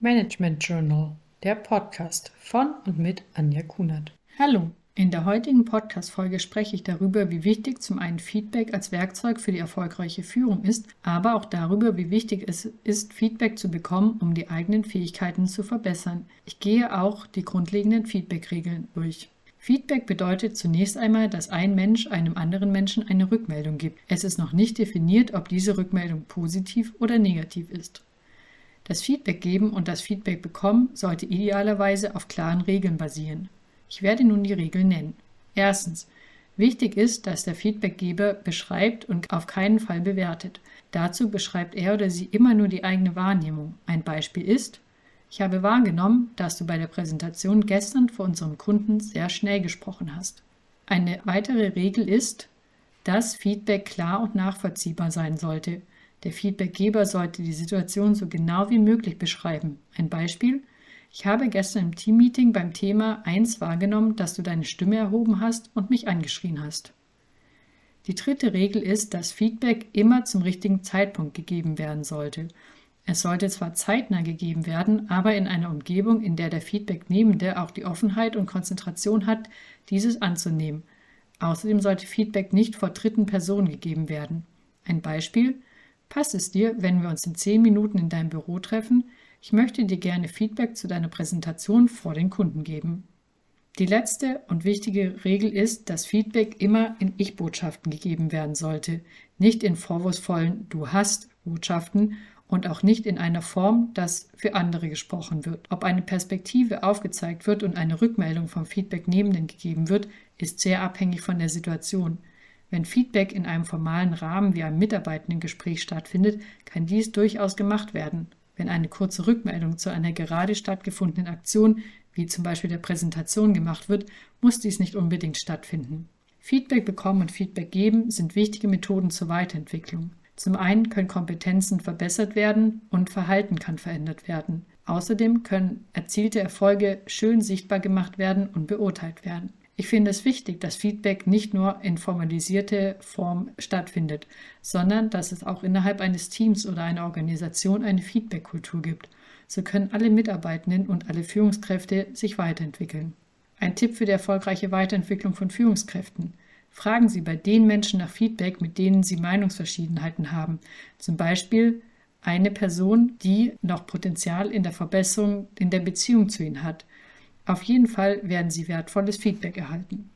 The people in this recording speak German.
Management Journal, der Podcast von und mit Anja Kunert. Hallo, in der heutigen Podcast-Folge spreche ich darüber, wie wichtig zum einen Feedback als Werkzeug für die erfolgreiche Führung ist, aber auch darüber, wie wichtig es ist, Feedback zu bekommen, um die eigenen Fähigkeiten zu verbessern. Ich gehe auch die grundlegenden Feedback-Regeln durch. Feedback bedeutet zunächst einmal, dass ein Mensch einem anderen Menschen eine Rückmeldung gibt. Es ist noch nicht definiert, ob diese Rückmeldung positiv oder negativ ist. Das Feedback geben und das Feedback bekommen sollte idealerweise auf klaren Regeln basieren. Ich werde nun die Regeln nennen. Erstens. Wichtig ist, dass der Feedbackgeber beschreibt und auf keinen Fall bewertet. Dazu beschreibt er oder sie immer nur die eigene Wahrnehmung. Ein Beispiel ist, ich habe wahrgenommen, dass du bei der Präsentation gestern vor unserem Kunden sehr schnell gesprochen hast. Eine weitere Regel ist, dass Feedback klar und nachvollziehbar sein sollte. Der Feedbackgeber sollte die Situation so genau wie möglich beschreiben. Ein Beispiel. Ich habe gestern im Teammeeting beim Thema 1 wahrgenommen, dass du deine Stimme erhoben hast und mich angeschrien hast. Die dritte Regel ist, dass Feedback immer zum richtigen Zeitpunkt gegeben werden sollte. Es sollte zwar zeitnah gegeben werden, aber in einer Umgebung, in der der Feedbacknehmende auch die Offenheit und Konzentration hat, dieses anzunehmen. Außerdem sollte Feedback nicht vor dritten Personen gegeben werden. Ein Beispiel. Passt es dir, wenn wir uns in zehn Minuten in deinem Büro treffen? Ich möchte dir gerne Feedback zu deiner Präsentation vor den Kunden geben. Die letzte und wichtige Regel ist, dass Feedback immer in Ich-Botschaften gegeben werden sollte, nicht in vorwurfsvollen Du hast Botschaften und auch nicht in einer Form, dass für andere gesprochen wird. Ob eine Perspektive aufgezeigt wird und eine Rückmeldung vom Feedbacknehmenden gegeben wird, ist sehr abhängig von der Situation. Wenn Feedback in einem formalen Rahmen wie einem Mitarbeitendengespräch stattfindet, kann dies durchaus gemacht werden. Wenn eine kurze Rückmeldung zu einer gerade stattgefundenen Aktion, wie zum Beispiel der Präsentation, gemacht wird, muss dies nicht unbedingt stattfinden. Feedback bekommen und Feedback geben sind wichtige Methoden zur Weiterentwicklung. Zum einen können Kompetenzen verbessert werden und Verhalten kann verändert werden. Außerdem können erzielte Erfolge schön sichtbar gemacht werden und beurteilt werden. Ich finde es wichtig, dass Feedback nicht nur in formalisierte Form stattfindet, sondern dass es auch innerhalb eines Teams oder einer Organisation eine Feedback-Kultur gibt. So können alle Mitarbeitenden und alle Führungskräfte sich weiterentwickeln. Ein Tipp für die erfolgreiche Weiterentwicklung von Führungskräften. Fragen Sie bei den Menschen nach Feedback, mit denen Sie Meinungsverschiedenheiten haben. Zum Beispiel eine Person, die noch Potenzial in der Verbesserung in der Beziehung zu Ihnen hat. Auf jeden Fall werden Sie wertvolles Feedback erhalten.